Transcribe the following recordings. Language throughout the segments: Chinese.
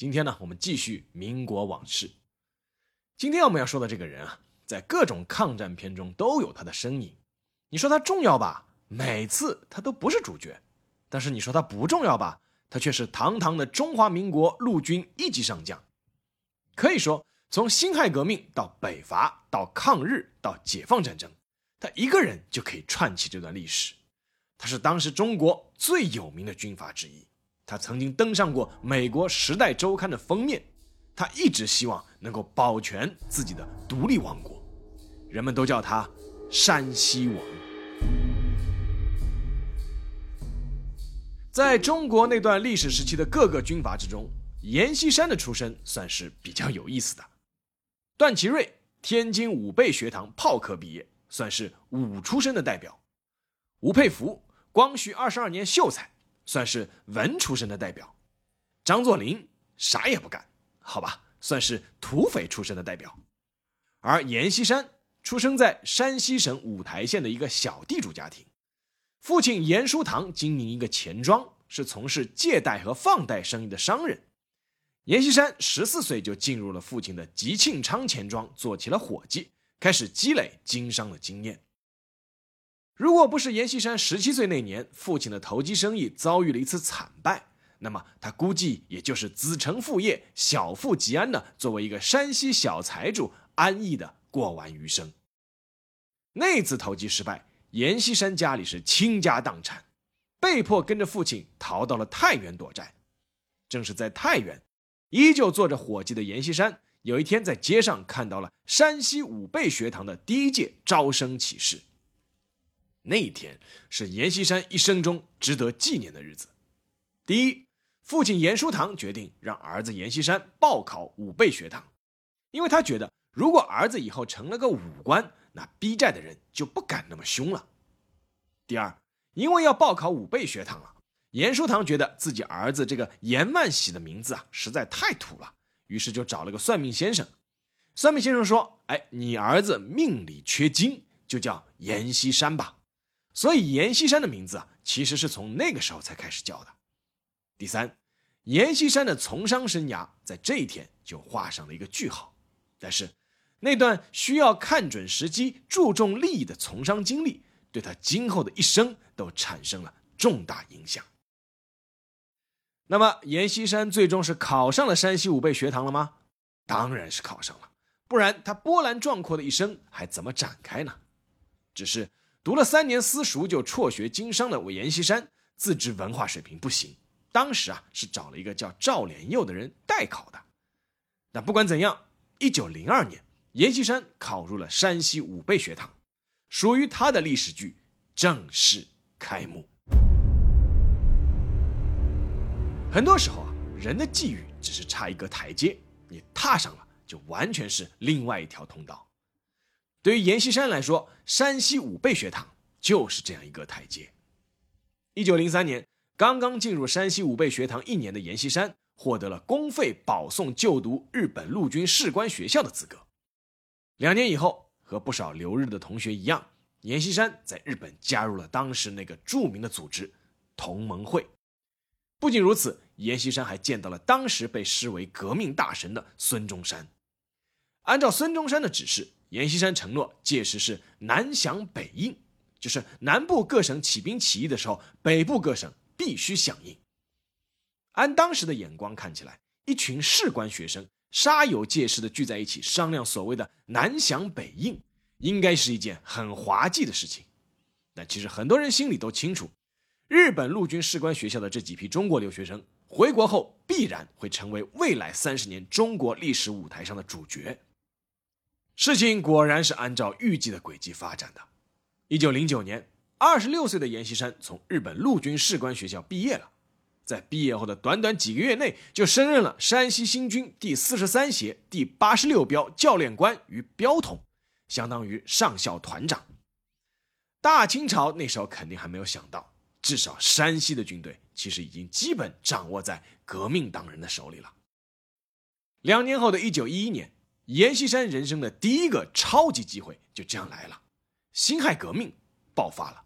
今天呢，我们继续民国往事。今天我们要说的这个人啊，在各种抗战片中都有他的身影。你说他重要吧，每次他都不是主角；但是你说他不重要吧，他却是堂堂的中华民国陆军一级上将。可以说，从辛亥革命到北伐，到抗日，到解放战争，他一个人就可以串起这段历史。他是当时中国最有名的军阀之一。他曾经登上过美国《时代周刊》的封面，他一直希望能够保全自己的独立王国，人们都叫他“山西王”。在中国那段历史时期的各个军阀之中，阎锡山的出身算是比较有意思的。段祺瑞天津武备学堂炮科毕业，算是武出身的代表；吴佩孚光绪二十二年秀才。算是文出身的代表，张作霖啥也不干，好吧，算是土匪出身的代表。而阎锡山出生在山西省五台县的一个小地主家庭，父亲阎书堂经营一个钱庄，是从事借贷和放贷生意的商人。阎锡山十四岁就进入了父亲的吉庆昌钱庄，做起了伙计，开始积累经商的经验。如果不是阎锡山十七岁那年，父亲的投机生意遭遇了一次惨败，那么他估计也就是子承父业，小富即安的，作为一个山西小财主，安逸的过完余生。那次投机失败，阎锡山家里是倾家荡产，被迫跟着父亲逃到了太原躲债。正是在太原，依旧做着伙计的阎锡山，有一天在街上看到了山西武备学堂的第一届招生启事。那一天是阎锡山一生中值得纪念的日子。第一，父亲阎书堂决定让儿子阎锡山报考武备学堂，因为他觉得如果儿子以后成了个武官，那逼债的人就不敢那么凶了。第二，因为要报考武备学堂了，阎书堂觉得自己儿子这个阎万喜的名字啊实在太土了，于是就找了个算命先生。算命先生说：“哎，你儿子命里缺金，就叫阎锡山吧。”所以阎锡山的名字啊，其实是从那个时候才开始叫的。第三，阎锡山的从商生涯在这一天就画上了一个句号。但是，那段需要看准时机、注重利益的从商经历，对他今后的一生都产生了重大影响。那么，阎锡山最终是考上了山西武备学堂了吗？当然是考上了，不然他波澜壮阔的一生还怎么展开呢？只是。读了三年私塾就辍学经商的阎锡山，自知文化水平不行，当时啊是找了一个叫赵连佑的人代考的。那不管怎样，一九零二年，阎锡山考入了山西武备学堂，属于他的历史剧正式开幕。很多时候啊，人的际遇只是差一个台阶，你踏上了，就完全是另外一条通道。对于阎锡山来说，山西武备学堂就是这样一个台阶。一九零三年，刚刚进入山西武备学堂一年的阎锡山获得了公费保送就读日本陆军士官学校的资格。两年以后，和不少留日的同学一样，阎锡山在日本加入了当时那个著名的组织同盟会。不仅如此，阎锡山还见到了当时被视为革命大神的孙中山。按照孙中山的指示。阎锡山承诺，届时是南响北应，就是南部各省起兵起义的时候，北部各省必须响应。按当时的眼光看起来，一群士官学生煞有介事的聚在一起商量所谓的南响北应，应该是一件很滑稽的事情。但其实很多人心里都清楚，日本陆军士官学校的这几批中国留学生回国后，必然会成为未来三十年中国历史舞台上的主角。事情果然是按照预计的轨迹发展的。一九零九年，二十六岁的阎锡山从日本陆军士官学校毕业了。在毕业后的短短几个月内，就升任了山西新军第四十三协第八十六标教练官与标统，相当于上校团长。大清朝那时候肯定还没有想到，至少山西的军队其实已经基本掌握在革命党人的手里了。两年后的一九一一年，阎锡山人生的第一个超级机会就这样来了，辛亥革命爆发了。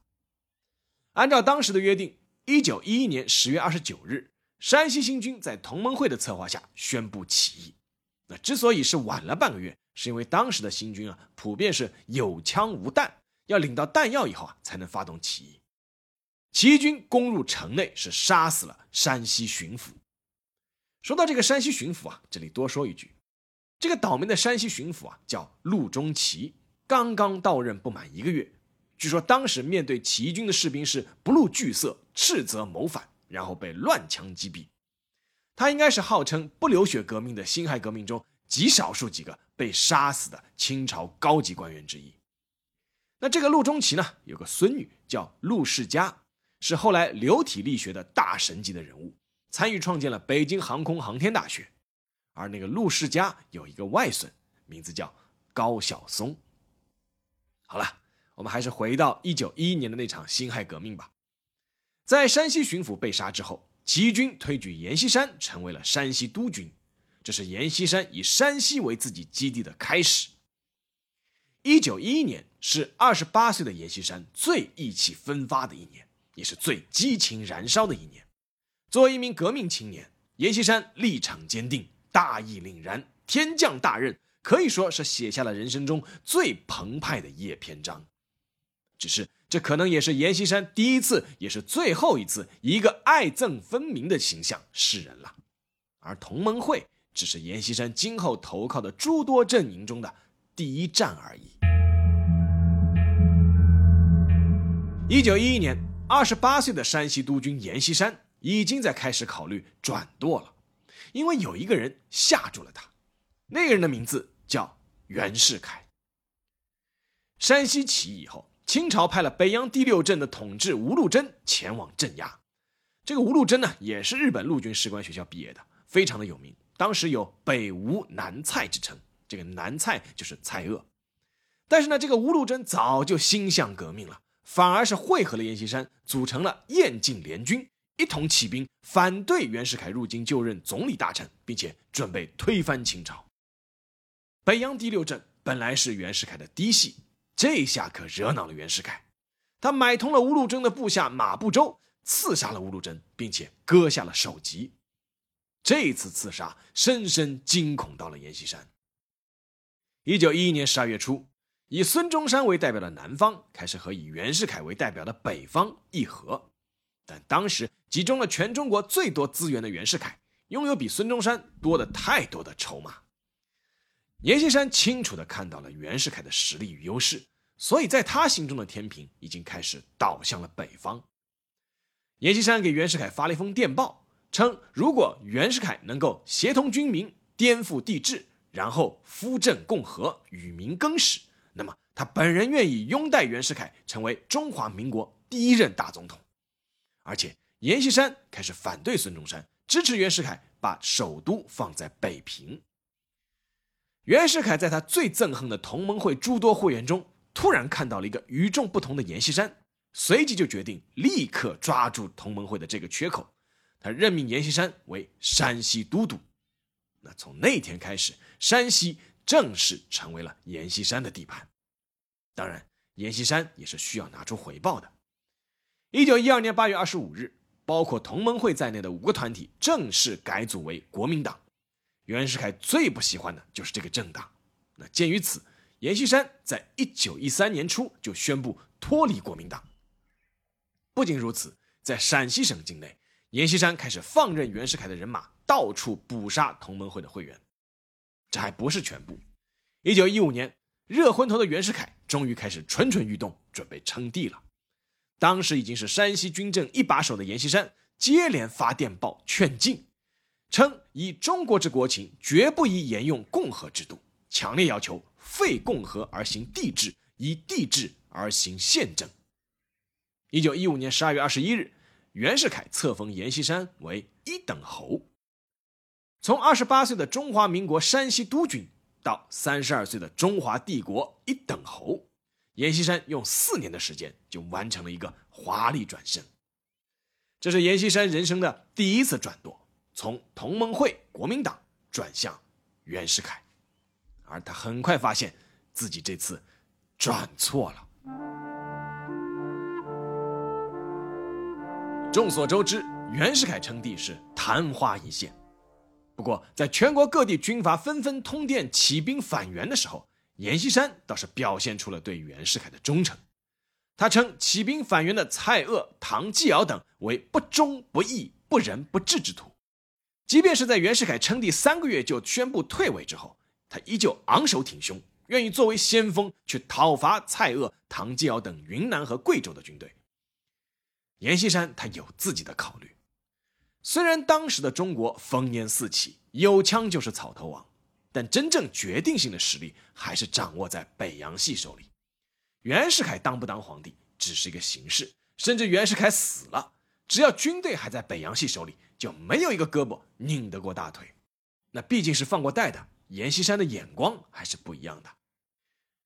按照当时的约定。一九一一年十月二十九日，山西新军在同盟会的策划下宣布起义。那之所以是晚了半个月，是因为当时的新军啊，普遍是有枪无弹，要领到弹药以后啊，才能发动起义。起义军攻入城内，是杀死了山西巡抚。说到这个山西巡抚啊，这里多说一句，这个倒霉的山西巡抚啊，叫陆中奇，刚刚到任不满一个月。据说当时面对起义军的士兵是不露惧色，斥责谋反，然后被乱枪击毙。他应该是号称不流血革命的辛亥革命中极少数几个被杀死的清朝高级官员之一。那这个陆中奇呢，有个孙女叫陆世佳，是后来流体力学的大神级的人物，参与创建了北京航空航天大学。而那个陆世佳有一个外孙，名字叫高晓松。好了。我们还是回到一九一一年的那场辛亥革命吧。在山西巡抚被杀之后，起义军推举阎锡山成为了山西督军，这是阎锡山以山西为自己基地的开始。一九一一年是二十八岁的阎锡山最意气风发的一年，也是最激情燃烧的一年。作为一名革命青年，阎锡山立场坚定，大义凛然，天降大任，可以说是写下了人生中最澎湃的一页篇章。只是，这可能也是阎锡山第一次，也是最后一次，一个爱憎分明的形象示人了。而同盟会只是阎锡山今后投靠的诸多阵营中的第一站而已。一九一一年，二十八岁的山西督军阎锡山已经在开始考虑转舵了，因为有一个人吓住了他，那个人的名字叫袁世凯。山西起义以后。清朝派了北洋第六镇的统治吴禄贞前往镇压。这个吴禄贞呢，也是日本陆军士官学校毕业的，非常的有名。当时有“北吴南蔡”之称，这个南蔡就是蔡锷。但是呢，这个吴禄贞早就心向革命了，反而是会合了阎锡山，组成了燕晋联军，一同起兵反对袁世凯入京就任总理大臣，并且准备推翻清朝。北洋第六镇本来是袁世凯的嫡系。这下可惹恼了袁世凯，他买通了吴禄贞的部下马步洲，刺杀了吴禄贞，并且割下了首级。这次刺杀深深惊恐到了阎锡山。一九一一年十二月初，以孙中山为代表的南方开始和以袁世凯为代表的北方议和，但当时集中了全中国最多资源的袁世凯，拥有比孙中山多的太多的筹码。阎锡山清楚地看到了袁世凯的实力与优势，所以在他心中的天平已经开始倒向了北方。阎锡山给袁世凯发了一封电报，称如果袁世凯能够协同军民，颠覆帝制，然后扶政共和，与民更始，那么他本人愿意拥戴袁世凯成为中华民国第一任大总统。而且阎锡山开始反对孙中山，支持袁世凯把首都放在北平。袁世凯在他最憎恨的同盟会诸多会员中，突然看到了一个与众不同的阎锡山，随即就决定立刻抓住同盟会的这个缺口。他任命阎锡山为山西都督。那从那天开始，山西正式成为了阎锡山的地盘。当然，阎锡山也是需要拿出回报的。一九一二年八月二十五日，包括同盟会在内的五个团体正式改组为国民党。袁世凯最不喜欢的就是这个政党。那鉴于此，阎锡山在一九一三年初就宣布脱离国民党。不仅如此，在陕西省境内，阎锡山开始放任袁世凯的人马到处捕杀同盟会的会员。这还不是全部。一九一五年，热昏头的袁世凯终于开始蠢蠢欲动，准备称帝了。当时已经是山西军政一把手的阎锡山，接连发电报劝进。称以中国之国情，绝不宜沿用共和制度，强烈要求废共和而行帝制，以帝制而行宪政。一九一五年十二月二十一日，袁世凯册封阎锡山为一等侯。从二十八岁的中华民国山西督军到三十二岁的中华帝国一等侯，阎锡山用四年的时间就完成了一个华丽转身。这是阎锡山人生的第一次转舵，从同盟会国民党转向袁世凯，而他很快发现自己这次转错了。众所周知，袁世凯称帝是昙花一现。不过，在全国各地军阀纷纷通电起兵反袁的时候，阎锡山倒是表现出了对袁世凯的忠诚。他称起兵反袁的蔡锷、唐继尧等为不忠不义、不仁不智之徒。即便是在袁世凯称帝三个月就宣布退位之后，他依旧昂首挺胸，愿意作为先锋去讨伐蔡锷、唐继尧等云南和贵州的军队。阎锡山他有自己的考虑，虽然当时的中国烽烟四起，有枪就是草头王，但真正决定性的实力还是掌握在北洋系手里。袁世凯当不当皇帝只是一个形式，甚至袁世凯死了，只要军队还在北洋系手里，就没有一个胳膊拧得过大腿。那毕竟是放过代的，阎锡山的眼光还是不一样的。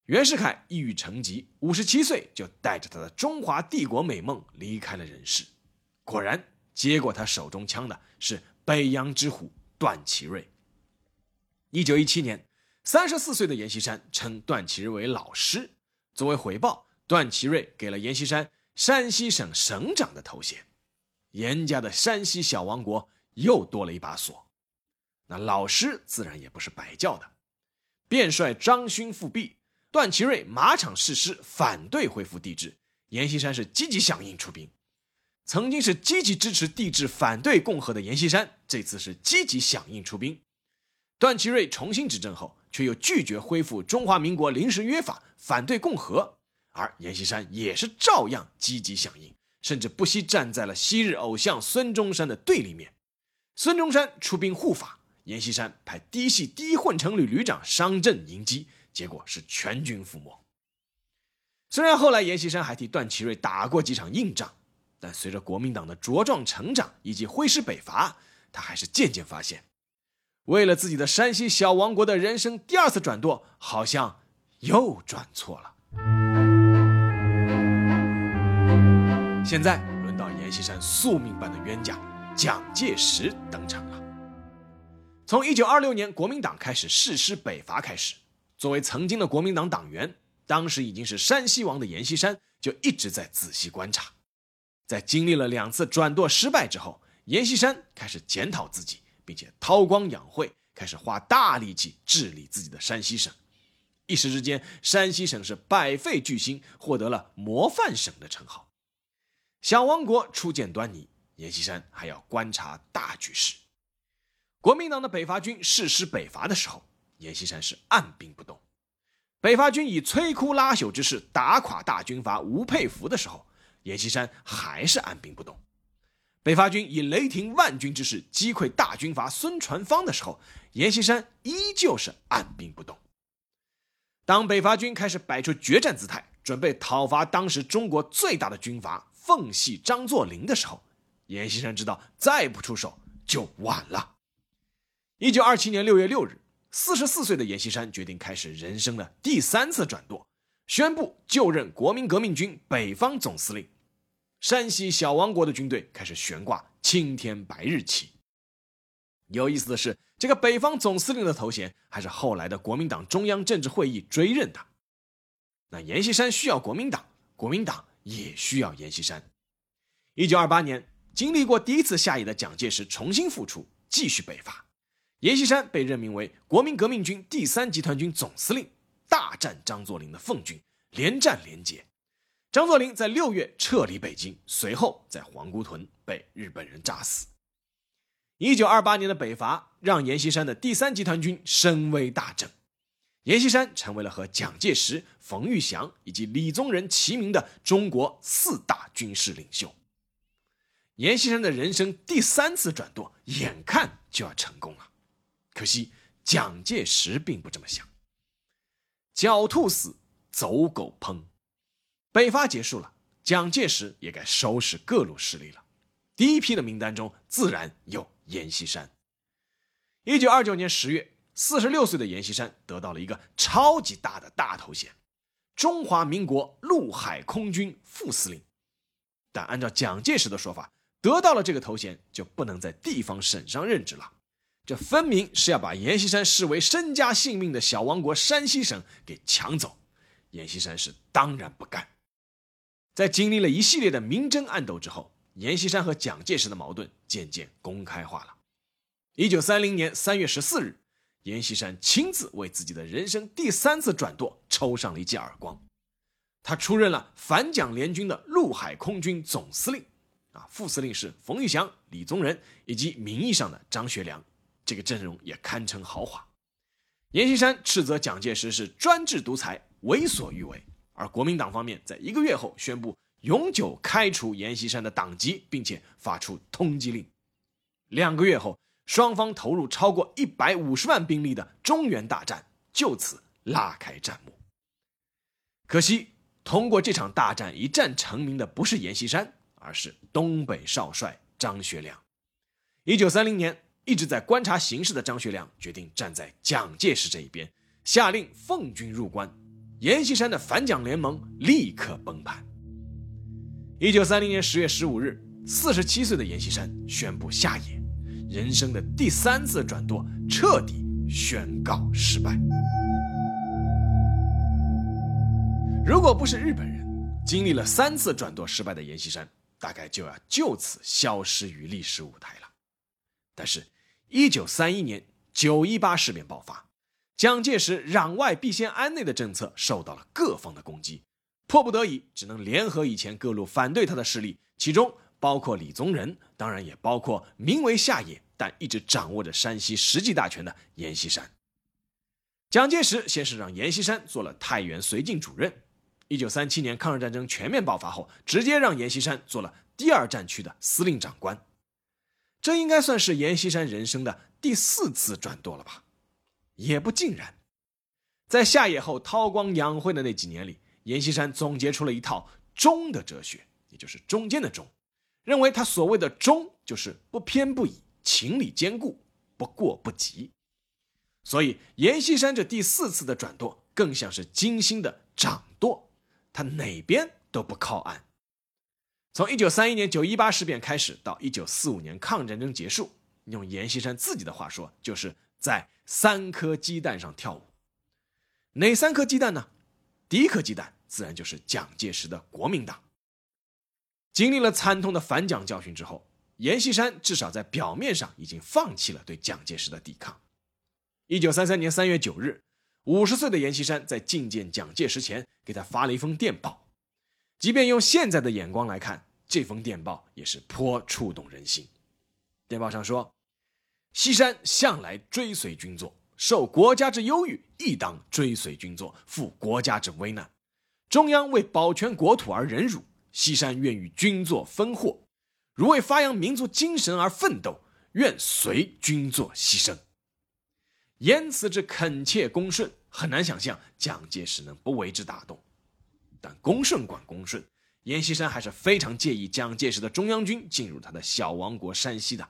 袁世凯一语成疾，五十七岁就带着他的中华帝国美梦离开了人世。果然，接过他手中枪的是北洋之虎段祺瑞。一九一七年，三十四岁的阎锡山称段祺瑞为老师。作为回报，段祺瑞给了阎锡山山西省省长的头衔。阎家的山西小王国又多了一把锁。那老师自然也不是白叫的，便率张勋复辟。段祺瑞马场誓师反对恢复帝制，阎锡山是积极响应出兵。曾经是积极支持帝制、反对共和的阎锡山，这次是积极响应出兵。段祺瑞重新执政后，却又拒绝恢复中华民国临时约法，反对共和，而阎锡山也是照样积极响应，甚至不惜站在了昔日偶像孙中山的对立面。孙中山出兵护法，阎锡山派嫡系第一混成旅旅长商震迎击。结果是全军覆没。虽然后来阎锡山还替段祺瑞打过几场硬仗，但随着国民党的茁壮成长以及挥师北伐，他还是渐渐发现，为了自己的山西小王国的人生第二次转舵，好像又转错了。现在轮到阎锡山宿命般的冤家蒋介石登场了。从一九二六年国民党开始誓师北伐开始。作为曾经的国民党党员，当时已经是山西王的阎锡山就一直在仔细观察。在经历了两次转舵失败之后，阎锡山开始检讨自己，并且韬光养晦，开始花大力气治理自己的山西省。一时之间，山西省是百废俱兴，获得了模范省的称号。小王国初见端倪，阎锡山还要观察大局势。国民党的北伐军誓师北伐的时候。阎锡山是按兵不动，北伐军以摧枯拉朽之势打垮大军阀吴佩孚的时候，阎锡山还是按兵不动；北伐军以雷霆万钧之势击溃大军阀孙传芳的时候，阎锡山依旧是按兵不动。当北伐军开始摆出决战姿态，准备讨伐当时中国最大的军阀奉系张作霖的时候，阎锡山知道再不出手就晚了。一九二七年六月六日。四十四岁的阎锡山决定开始人生的第三次转舵，宣布就任国民革命军北方总司令。山西小王国的军队开始悬挂青天白日旗。有意思的是，这个北方总司令的头衔还是后来的国民党中央政治会议追认的。那阎锡山需要国民党，国民党也需要阎锡山。一九二八年，经历过第一次下野的蒋介石重新复出，继续北伐。阎锡山被任命为国民革命军第三集团军总司令，大战张作霖的奉军，连战连捷。张作霖在六月撤离北京，随后在皇姑屯被日本人炸死。一九二八年的北伐让阎锡山的第三集团军声威大振，阎锡山成为了和蒋介石、冯玉祥以及李宗仁齐名的中国四大军事领袖。阎锡山的人生第三次转舵，眼看就要成功了。可惜，蒋介石并不这么想。狡兔死，走狗烹。北伐结束了，蒋介石也该收拾各路势力了。第一批的名单中自然有阎锡山。一九二九年十月，四十六岁的阎锡山得到了一个超级大的大头衔——中华民国陆海空军副司令。但按照蒋介石的说法，得到了这个头衔就不能在地方省上任职了，这分明是要把阎锡山视为身家性命的小王国山西省给抢走。阎锡山是当然不干。在经历了一系列的明争暗斗之后，阎锡山和蒋介石的矛盾渐渐公开化了。一九三零年三月十四日，阎锡山亲自为自己的人生第三次转舵抽上了一记耳光。他出任了反蒋联军的陆海空军总司令，啊，副司令是冯玉祥、李宗仁以及名义上的张学良，这个阵容也堪称豪华。阎锡山斥责蒋介石是专制独裁、为所欲为，而国民党方面在一个月后宣布永久开除阎锡山的党籍，并且发出通缉令。两个月后，双方投入超过一百五十万兵力的中原大战就此拉开战幕。可惜。通过这场大战一战成名的不是阎锡山，而是东北少帅张学良。一九三零年，一直在观察形势的张学良决定站在蒋介石这一边，下令奉军入关。阎锡山的反蒋联盟立刻崩盘。一九三零年十月十五日，四十七岁的阎锡山宣布下野，人生的第三次转舵彻底宣告失败。如果不是日本人，经历了三次转舵失败的阎锡山，大概就要就此消失于历史舞台了。但是，一九三一年九一八事变爆发，蒋介石攘外必先安内的政策受到了各方的攻击，迫不得已只能联合以前各路反对他的势力，其中包括李宗仁，当然也包括名为下野但一直掌握着山西实际大权的阎锡山。蒋介石先是让阎锡山做了太原绥靖主任。一九三七年抗日战争全面爆发后，直接让阎锡山做了第二战区的司令长官，这应该算是阎锡山人生的第四次转舵了吧？也不尽然，在下野后韬光养晦的那几年里，阎锡山总结出了一套“中”的哲学，也就是中间的“中”，认为他所谓的“中”就是不偏不倚、情理兼顾、不过不及。所以，阎锡山这第四次的转舵，更像是精心的掌舵。他哪边都不靠岸。从一九三一年九一八事变开始，到一九四五年抗战争结束，用阎锡山自己的话说，就是在三颗鸡蛋上跳舞。哪三颗鸡蛋呢？第一颗鸡蛋自然就是蒋介石的国民党。经历了惨痛的反蒋教训之后，阎锡山至少在表面上已经放弃了对蒋介石的抵抗。一九三三年三月九日。五十岁的阎锡山在觐见蒋介石前，给他发了一封电报。即便用现在的眼光来看，这封电报也是颇触动人心。电报上说：“西山向来追随军座，受国家之忧郁，亦当追随军座，赴国家之危难。中央为保全国土而忍辱，西山愿与军座分祸。如为发扬民族精神而奋斗，愿随军座牺牲。”言辞之恳切恭顺，很难想象蒋介石能不为之打动。但恭顺管恭顺，阎锡山还是非常介意蒋介石的中央军进入他的小王国山西的。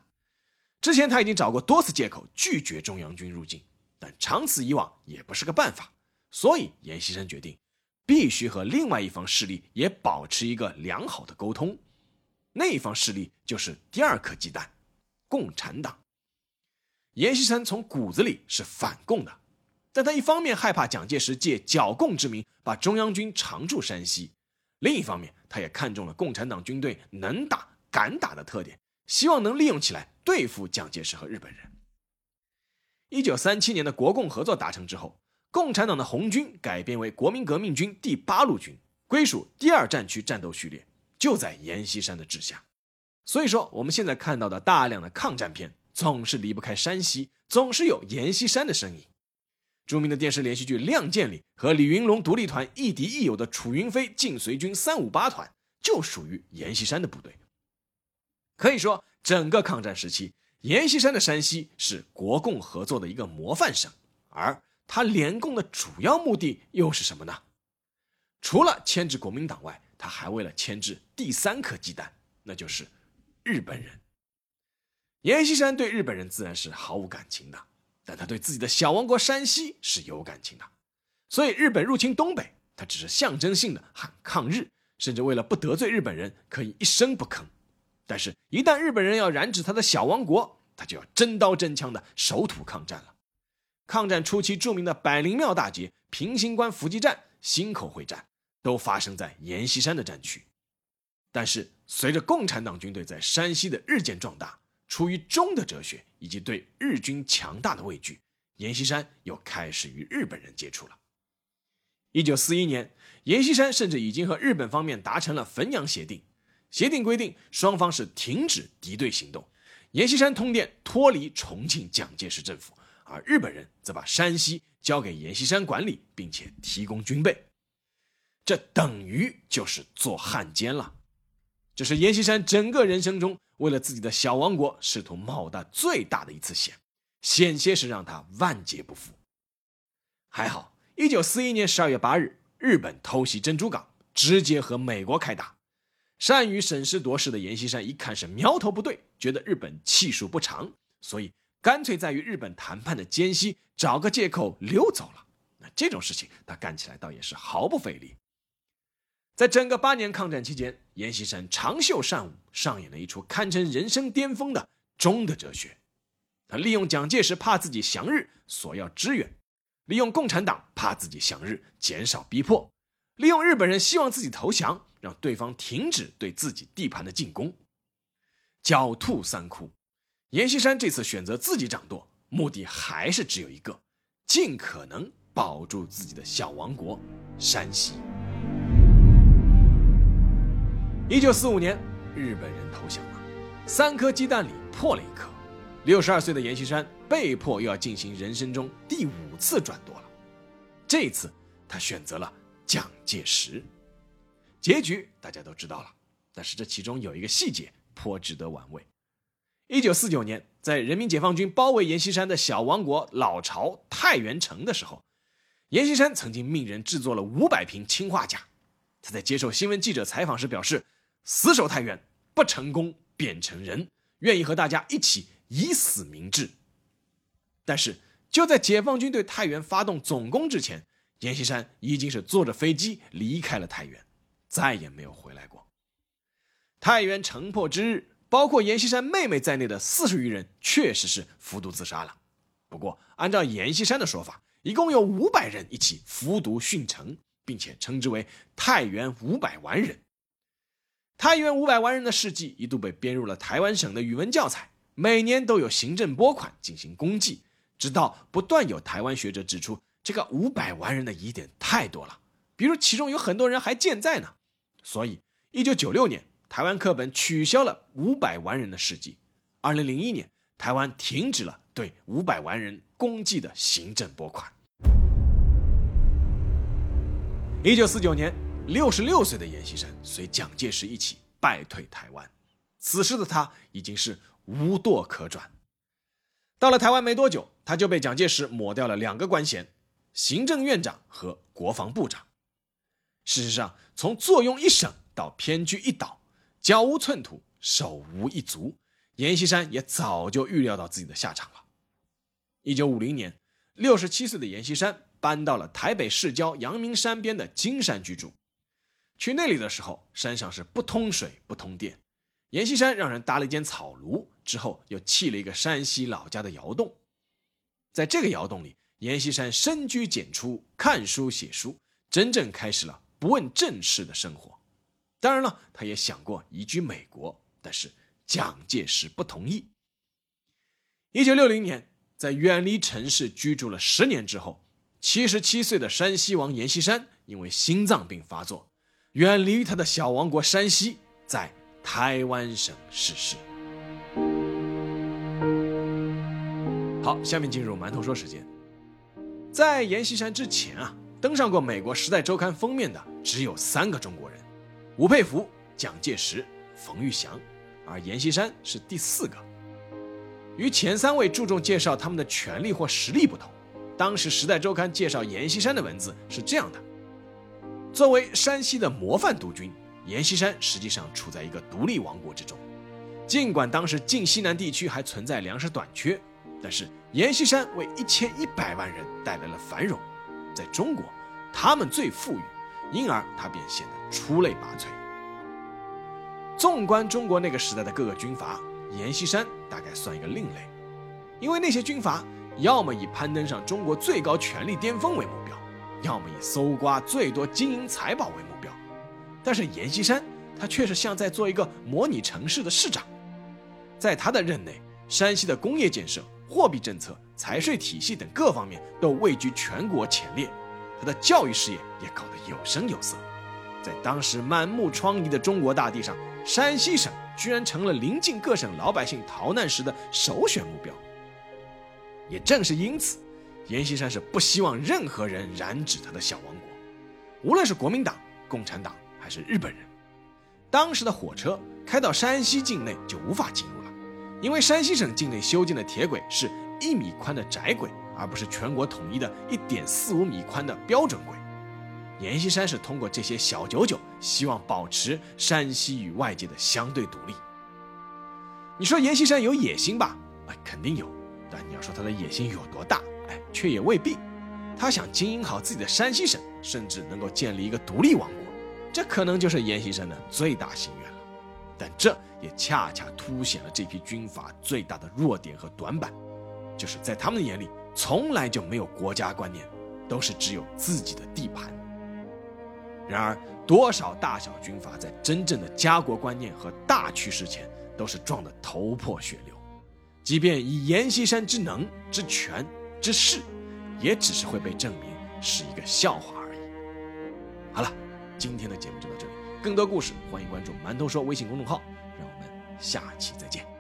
之前他已经找过多次借口拒绝中央军入境，但长此以往也不是个办法。所以阎锡山决定，必须和另外一方势力也保持一个良好的沟通。那一方势力就是第二颗鸡蛋——共产党。阎锡山从骨子里是反共的，但他一方面害怕蒋介石借剿共之名把中央军常驻山西，另一方面他也看中了共产党军队能打敢打的特点，希望能利用起来对付蒋介石和日本人。一九三七年的国共合作达成之后，共产党的红军改编为国民革命军第八路军，归属第二战区战斗序列，就在阎锡山的治下。所以说，我们现在看到的大量的抗战片。总是离不开山西，总是有阎锡山的身影。著名的电视连续剧《亮剑》里，和李云龙独立团亦敌亦友的楚云飞晋绥军三五八团，就属于阎锡山的部队。可以说，整个抗战时期，阎锡山的山西是国共合作的一个模范省。而他联共的主要目的又是什么呢？除了牵制国民党外，他还为了牵制第三颗鸡蛋，那就是日本人。阎锡山对日本人自然是毫无感情的，但他对自己的小王国山西是有感情的。所以日本入侵东北，他只是象征性的喊抗日，甚至为了不得罪日本人，可以一声不吭。但是，一旦日本人要染指他的小王国，他就要真刀真枪的守土抗战了。抗战初期著名的百灵庙大捷、平型关伏击战、忻口会战，都发生在阎锡山的战区。但是，随着共产党军队在山西的日渐壮大，出于忠的哲学以及对日军强大的畏惧，阎锡山又开始与日本人接触了。一九四一年，阎锡山甚至已经和日本方面达成了汾阳协定。协定规定，双方是停止敌对行动。阎锡山通电脱离重庆蒋介石政府，而日本人则把山西交给阎锡山管理，并且提供军备。这等于就是做汉奸了。这是阎锡山整个人生中为了自己的小王国试图冒的最大的一次险，险些是让他万劫不复。还好，一九四一年十二月八日，日本偷袭珍珠港，直接和美国开打。善于审时度势的阎锡山一看是苗头不对，觉得日本气数不长，所以干脆在与日本谈判的间隙找个借口溜走了。那这种事情他干起来倒也是毫不费力。在整个八年抗战期间，阎锡山长袖善舞，上演了一出堪称人生巅峰的忠的哲学。他利用蒋介石怕自己降日，索要支援；利用共产党怕自己降日，减少逼迫；利用日本人希望自己投降。让对方停止对自己地盘的进攻，狡兔三窟。阎锡山这次选择自己掌舵，目的还是只有一个：尽可能保住自己的小王国山西。一九四五年，日本人投降了，三颗鸡蛋里破了一颗。六十二岁的阎锡山被迫又要进行人生中第五次转舵了，这次他选择了蒋介石。结局大家都知道了，但是这其中有一个细节颇值得玩味。一九四九年，在人民解放军包围阎锡山的小王国老巢太原城的时候，阎锡山曾经命人制作了五百瓶氰化钾。他在接受新闻记者采访时表示：“死守太原，不成功便成仁，愿意和大家一起以死明志。”但是就在解放军对太原发动总攻之前，阎锡山已经是坐着飞机离开了太原。再也没有回来过。太原城破之日，包括阎锡山妹妹在内的四十余人确实是服毒自杀了。不过，按照阎锡山的说法，一共有五百人一起服毒殉城，并且称之为“太原五百完人”。太原五百完人的事迹一度被编入了台湾省的语文教材，每年都有行政拨款进行公祭，直到不断有台湾学者指出，这个五百完人的疑点太多了，比如其中有很多人还健在呢。所以，一九九六年，台湾课本取消了五百万人的事迹。二零零一年，台湾停止了对五百万人公祭的行政拨款。一九四九年，六十六岁的阎锡山随蒋介石一起败退台湾，此时的他已经是无舵可转。到了台湾没多久，他就被蒋介石抹掉了两个官衔：行政院长和国防部长。事实上，从坐拥一省到偏居一岛，脚无寸土，手无一足，阎锡山也早就预料到自己的下场了。一九五零年，六十七岁的阎锡山搬到了台北市郊阳明山边的金山居住。去那里的时候，山上是不通水不通电，阎锡山让人搭了一间草庐，之后又砌了一个山西老家的窑洞。在这个窑洞里，阎锡山深居简出，看书写书，真正开始了。不问政事的生活，当然了，他也想过移居美国，但是蒋介石不同意。一九六零年，在远离城市居住了十年之后，七十七岁的山西王阎锡山因为心脏病发作，远离他的小王国山西，在台湾省逝世。好，下面进入馒头说时间，在阎锡山之前啊。登上过美国《时代周刊》封面的只有三个中国人：吴佩孚、蒋介石、冯玉祥，而阎锡山是第四个。与前三位注重介绍他们的权力或实力不同，当时《时代周刊》介绍阎锡山的文字是这样的：作为山西的模范督军，阎锡山实际上处在一个独立王国之中，尽管当时晋西南地区还存在粮食短缺，但是阎锡山为一千一百万人带来了繁荣，在中国，他们最富裕，因而他便显得出类拔萃。纵观中国那个时代的各个军阀，阎锡山大概算一个另类，因为那些军阀要么以攀登上中国最高权力巅峰为目标，要么以搜刮最多金银财宝为目标，但是阎锡山他却是像在做一个模拟城市的市长，在他的任内，山西的工业建设、货币政策、财税体系等各方面都位居全国前列，他的教育事业也搞得有声有色，在当时满目疮痍的中国大地上。山西省居然成了邻近各省老百姓逃难时的首选目标。也正是因此，阎锡山是不希望任何人染指他的小王国，无论是国民党、共产党还是日本人。当时的火车开到山西境内就无法进入，因为山西省境内修建的铁轨是一米宽的窄轨，而不是全国统一的一点四五米宽的标准轨。阎锡山是通过这些小九九，希望保持山西与外界的相对独立。你说阎锡山有野心吧？哎，肯定有。但你要说他的野心有多大？哎，却也未必。他想经营好自己的山西省，甚至能够建立一个独立王国，这可能就是阎锡山的最大心愿了。但这也恰恰凸显了这批军阀最大的弱点和短板，就是在他们的眼里，从来就没有国家观念，都是只有自己的地盘。然而，多少大小军阀在真正的家国观念和大趋势前，都是撞得头破血流。即便以阎锡山之能、之权、之势，也只是会被证明是一个笑话而已。好了，今天的节目就到这里，更多故事欢迎关注“馒头说”微信公众号，让我们下期再见。